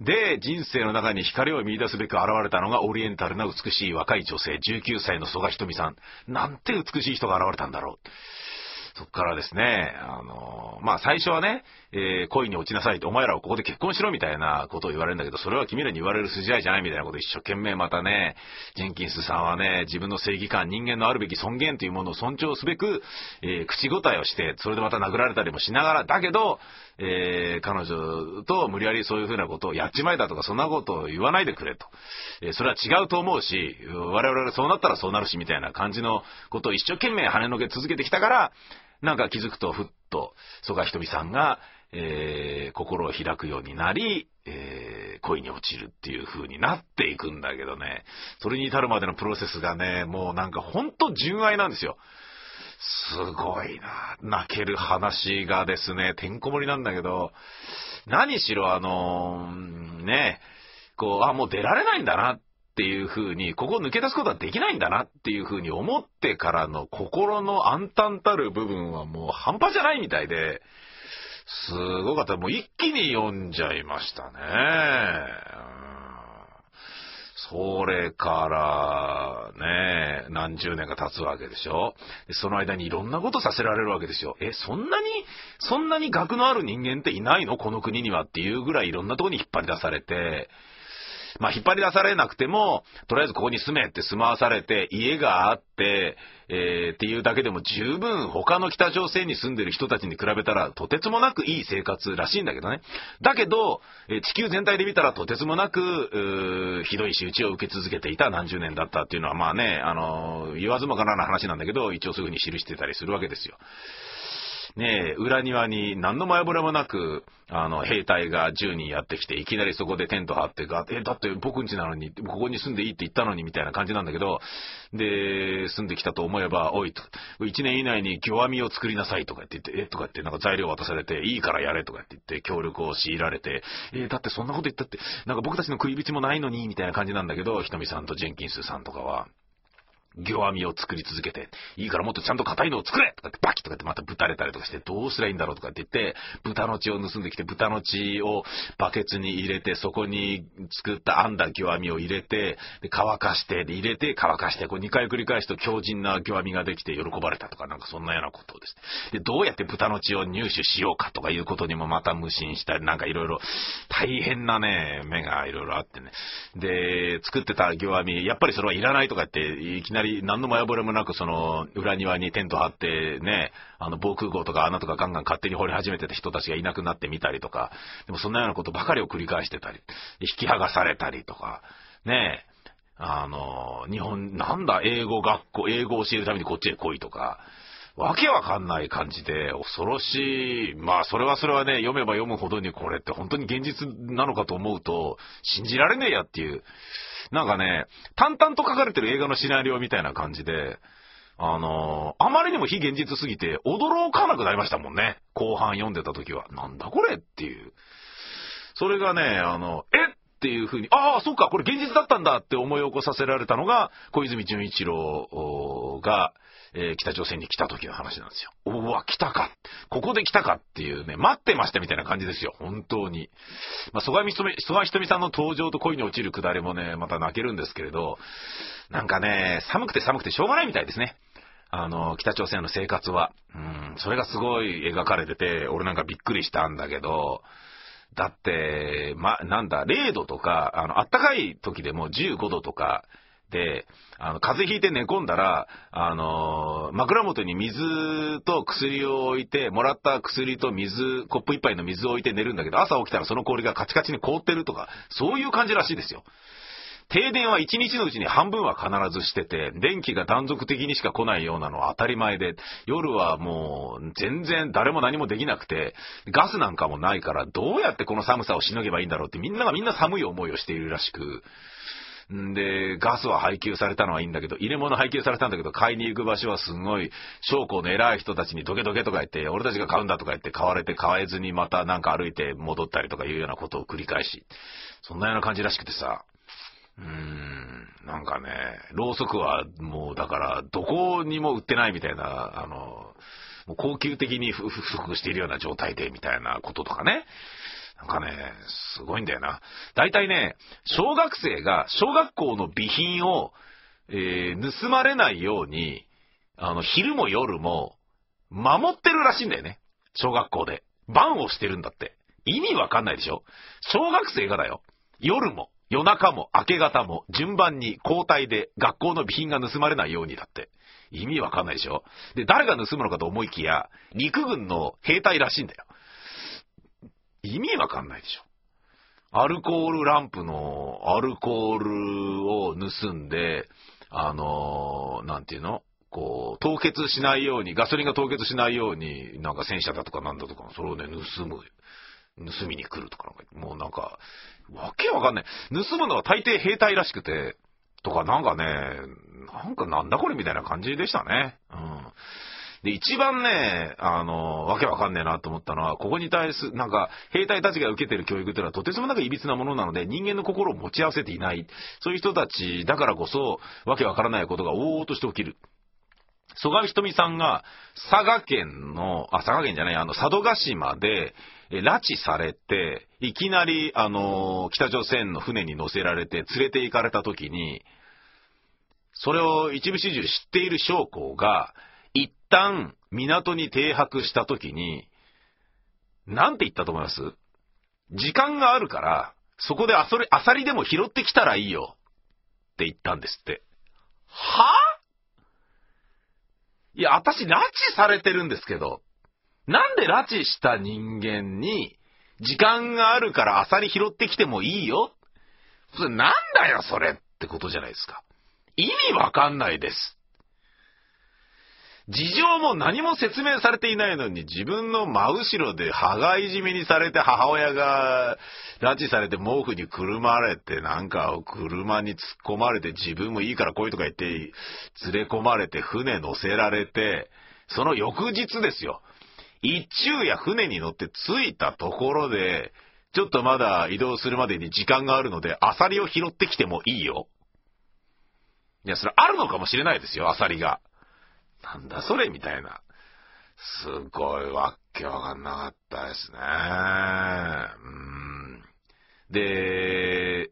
で、人生の中に光を見出すべく現れたのがオリエンタルな美しい若い女性、19歳の曽我ひとみさん。なんて美しい人が現れたんだろう。そっからですね、あの、まあ、最初はね、えー、恋に落ちなさいと、お前らはここで結婚しろみたいなことを言われるんだけど、それは君らに言われる筋合いじゃないみたいなことを一生懸命またね、ジェンキンスさんはね、自分の正義感、人間のあるべき尊厳というものを尊重すべく、えー、口答えをして、それでまた殴られたりもしながら、だけど、えー、彼女と無理やりそういうふうなことをやっちまえだとか、そんなことを言わないでくれと。えー、それは違うと思うし、我々がそうなったらそうなるし、みたいな感じのことを一生懸命跳ねのけ続けてきたから、なんか気づくとふっと曽我ひとみさんが、えー、心を開くようになり、えー、恋に落ちるっていう風になっていくんだけどね、それに至るまでのプロセスがね、もうなんかほんと純愛なんですよ。すごいな。泣ける話がですね、てんこ盛りなんだけど、何しろあのー、ね、こう、あ、もう出られないんだなっっていう風に、ここを抜け出すことはできないんだなっていう風に思ってからの心の暗淡たる部分はもう半端じゃないみたいで、すごかった。もう一気に読んじゃいましたね。それから、ね、何十年か経つわけでしょその間にいろんなことさせられるわけですよ。え、そんなに、そんなに学のある人間っていないの？この国にはっていうぐらいいろんなとこに引っ張り出されて、まあ、引っ張り出されなくても、とりあえずここに住めって住まわされて、家があって、えー、っていうだけでも十分他の北朝鮮に住んでる人たちに比べたらとてつもなくいい生活らしいんだけどね。だけど、え地球全体で見たらとてつもなく、ひどい仕打ちを受け続けていた何十年だったっていうのはまあね、あの言わずもがなな話なんだけど、一応すぐに記してたりするわけですよ。ねえ、裏庭に何の前触れもなく、あの、兵隊が10人やってきて、いきなりそこでテント張ってが、え、だって僕ん家なのに、ここに住んでいいって言ったのに、みたいな感じなんだけど、で、住んできたと思えば、おいと、1年以内に弱みを作りなさいとか言って、え、とかってなんか材料渡されて、いいからやれとかって言って、協力を強いられて、え、だってそんなこと言ったって、なんか僕たちの食い口もないのに、みたいな感じなんだけど、ひとみさんとジェンキンスさんとかは、魚網を作り続けて、いいからもっとちゃんと硬いのを作れとかってバキとかってまたぶたれたりとかして、どうすりゃいいんだろうとかって言って、豚の血を盗んできて、豚の血をバケツに入れて、そこに作った編んだ魚網を入れて、で乾かして、で入れて乾かして、こう2回繰り返すと強靭な魚網ができて喜ばれたとか、なんかそんなようなことですで、どうやって豚の血を入手しようかとかいうことにもまた無心したり、なんかいろいろ大変なね、目がいろいろあってね。で、作ってた魚網、やっぱりそれはいらないとかって、いきなりり何の前触れもなくその裏庭にテント張ってね、あの防空壕とか穴とかガンガン勝手に掘り始めてた人たちがいなくなってみたりとか、でもそんなようなことばかりを繰り返してたり、引き剥がされたりとか、ねあの、日本、なんだ、英語学校、英語を教えるためにこっちへ来いとか、わけわかんない感じで、恐ろしい。まあ、それはそれはね、読めば読むほどにこれって本当に現実なのかと思うと、信じられねえやっていう。なんかね、淡々と書かれてる映画のシナリオみたいな感じで、あのー、あまりにも非現実すぎて、驚かなくなりましたもんね。後半読んでた時は。なんだこれっていう。それがね、あの、えっていう風に、ああ、そうか、これ現実だったんだって思い起こさせられたのが、小泉純一郎が、えー、北朝鮮に来た時の話なんですよ。うわ、来たか。ここで来たかっていうね、待ってましたみたいな感じですよ。本当に。まあ、曽我ひとみ、曽我ひとみさんの登場と恋に落ちるくだりもね、また泣けるんですけれど、なんかね、寒くて寒くてしょうがないみたいですね。あの、北朝鮮の生活は。うん、それがすごい描かれてて、俺なんかびっくりしたんだけど、だって、ま、なんだ、0度とか、あの、暖かい時でも15度とか、で、あの、風邪ひいて寝込んだら、あの、枕元に水と薬を置いて、もらった薬と水、コップ一杯の水を置いて寝るんだけど、朝起きたらその氷がカチカチに凍ってるとか、そういう感じらしいですよ。停電は1日のうちに半分は必ずしてて、電気が断続的にしか来ないようなのは当たり前で、夜はもう全然誰も何もできなくて、ガスなんかもないから、どうやってこの寒さをしのげばいいんだろうってみんながみんな寒い思いをしているらしく、んで、ガスは配給されたのはいいんだけど、入れ物配給されたんだけど、買いに行く場所はすごい、将校の偉い人たちにドケドケとか言って、俺たちが買うんだとか言って買われて買えずにまたなんか歩いて戻ったりとかいうようなことを繰り返し、そんなような感じらしくてさ、うん、なんかね、ろうそくはもうだからどこにも売ってないみたいな、あの、もう高級的に不足しているような状態でみたいなこととかね。なんかね、すごいんだよな。大体ね、小学生が小学校の備品を、えー、盗まれないように、あの、昼も夜も守ってるらしいんだよね。小学校で。番をしてるんだって。意味わかんないでしょ小学生がだよ。夜も、夜中も、明け方も、順番に交代で学校の備品が盗まれないようにだって。意味わかんないでしょ？で、誰が盗むのかと思いきや、陸軍の兵隊らしいんだよ。意味わかんないでしょ？アルコールランプのアルコールを盗んで、あのー、なんていうの？こう、凍結しないように、ガソリンが凍結しないように、なんか戦車だとかなんだとか、それをね、盗む。盗みに来るとか、もうなんか、わけわかんない。盗むのは大抵兵隊らしくて、とかなんかね、なんかなんだこれみたいな感じでしたね。うん。で、一番ね、あの、わけわかんねえなと思ったのは、ここに対する、なんか、兵隊たちが受けてる教育っていうのはとてつもなく歪なものなので、人間の心を持ち合わせていない。そういう人たちだからこそ、わけわからないことが往々として起きる。曽我ひとみさんが、佐賀県の、あ、佐賀県じゃない、あの、佐渡島で、拉致されて、いきなり、あの、北朝鮮の船に乗せられて連れて行かれた時に、それを一部始終知っている将校が、一旦港に停泊した時に、なんて言ったと思います？時間があるから、そこであそれ、アサリでも拾ってきたらいいよ。って言ったんですって。はぁ？いや、私、拉致されてるんですけど、なんで拉致した人間に、時間があるからアサリ拾ってきてもいいよ？それなんだよ、それってことじゃないですか。意味わかんないです。事情も何も説明されていないのに自分の真後ろで羽がいじめにされて母親が拉致されて毛布にくるまれてなんか車に突っ込まれて自分もいいから来いとか言って連れ込まれて船乗せられてその翌日ですよ。一昼夜船に乗って着いたところでちょっとまだ移動するまでに時間があるのでアサリを拾ってきてもいいよ。いや、それあるのかもしれないですよ、アサリが。なんだそれみたいな。すごいわけわかんなかったですね。うん。で、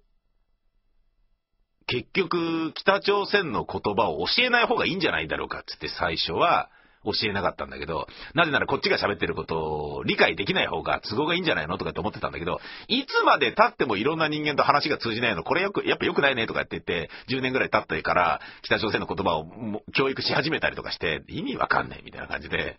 結局、北朝鮮の言葉を教えない方がいいんじゃないだろうかって言って最初は教えなかったんだけど、なぜならこっちが喋ってることを理解できない方が都合がいいんじゃないのとかって思ってたんだけど、いつまで経ってもいろんな人間と話が通じないの、これよく、やっぱ良くないねとかって言って、10年ぐらい経ってから北朝鮮の言葉を教育し始めたりとかして、意味わかんないみたいな感じで、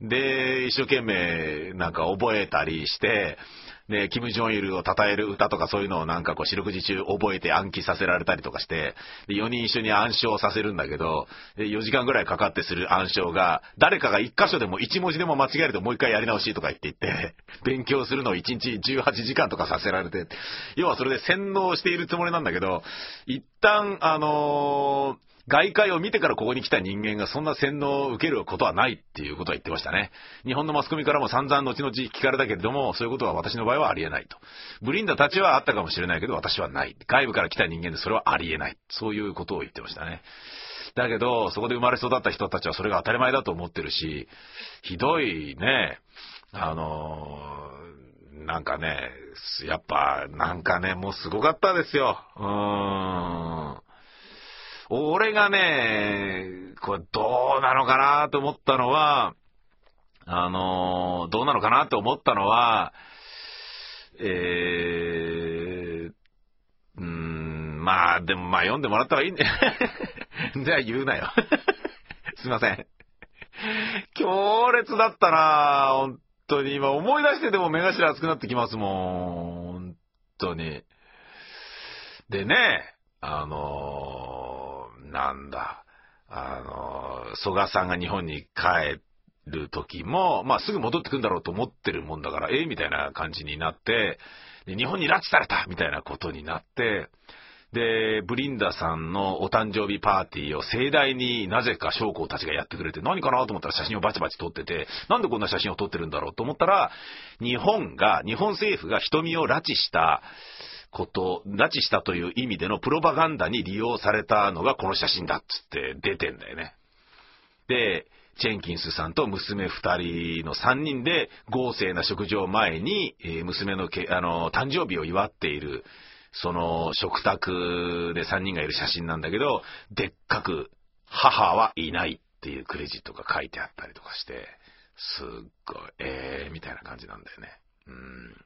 で、一生懸命なんか覚えたりして、で、キム・ジョンイルを称える歌とかそういうのをなんかこう四六時中覚えて暗記させられたりとかして、で、4人一緒に暗唱させるんだけど、で、4時間ぐらいかかってする暗唱が、誰かが1箇所でも1文字でも間違えるともう一回やり直しとか言って言って、勉強するのを1日18時間とかさせられて、要はそれで洗脳しているつもりなんだけど、一旦、あのー外界を見てからここに来た人間がそんな洗脳を受けることはないっていうことは言ってましたね。日本のマスコミからも散々後々聞かれたけれども、そういうことは私の場合はありえないと。ブリンダたちはあったかもしれないけど、私はない。外部から来た人間でそれはありえない。そういうことを言ってましたね。だけど、そこで生まれ育った人たちはそれが当たり前だと思ってるし、ひどいね、あのー、なんかね、やっぱ、なんかね、もうすごかったですよ。うーん。俺がね、これどうなのかなと思ったのは、あのー、どうなのかなと思ったのは、えー、うん、まあ、でもまあ読んでもらったらいいんで。じゃあ言うなよ。すいません。強烈だったな本当に。今思い出してても目頭熱くなってきますもん。本当に。でね、あのーなんだ、あの、蘇我さんが日本に帰っる時も、まあすぐ戻ってくんだろうと思ってるもんだから、え？えみたいな感じになって、で、日本に拉致されたみたいなことになって、で、ブリンダさんのお誕生日パーティーを盛大になぜか将校たちがやってくれて、何かなと思ったら写真をバチバチ撮ってて、なんでこんな写真を撮ってるんだろうと思ったら、日本が、日本政府が瞳を拉致した、こと、拉致したという意味でのプロパガンダに利用されたのがこの写真だっつって出てんだよね。で、チェンキンスさんと娘二人の三人で豪勢な食事を前に、えー娘のけあの誕生日を祝っている、その食卓で三人がいる写真なんだけど、でっかく母はいないっていうクレジットが書いてあったりとかして、すっごい、えー、みたいな感じなんだよね。うん。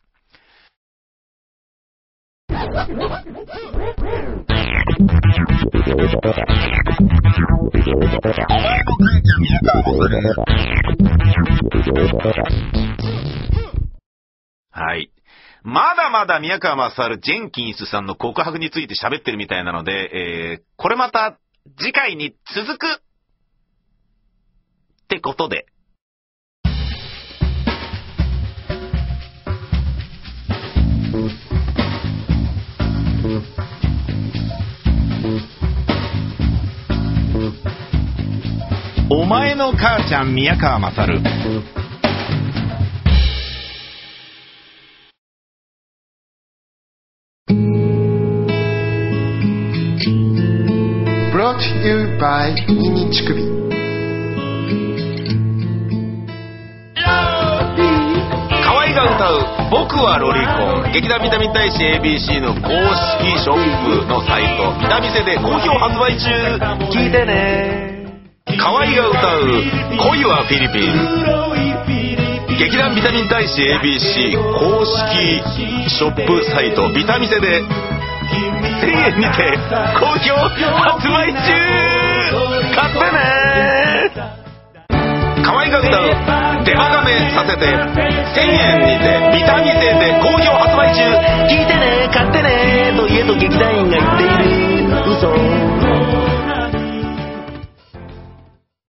はい。まだまだ宮川勝ジェンキンスさんの告白について喋ってるみたいなので、えー、これまた次回に続くってことで。前の母ちゃん宮川勝。ブロ t you by ミニ乳首河合が歌う「僕はロリコン」劇団ビタミン大使 ABC の公式ショップのサイト「ビタミセ」で好評発売中。聞いてね河合が歌う「恋はフィリピン」劇団ビタミン大使 ABC 公式ショップサイト「ビタミセ」で1000円にて好評発売中。買ってね。河合が歌う「デマガメさせて」1000円にてビタミセで好評発売中。聞いてね買ってねと家と劇団員が言っている嘘。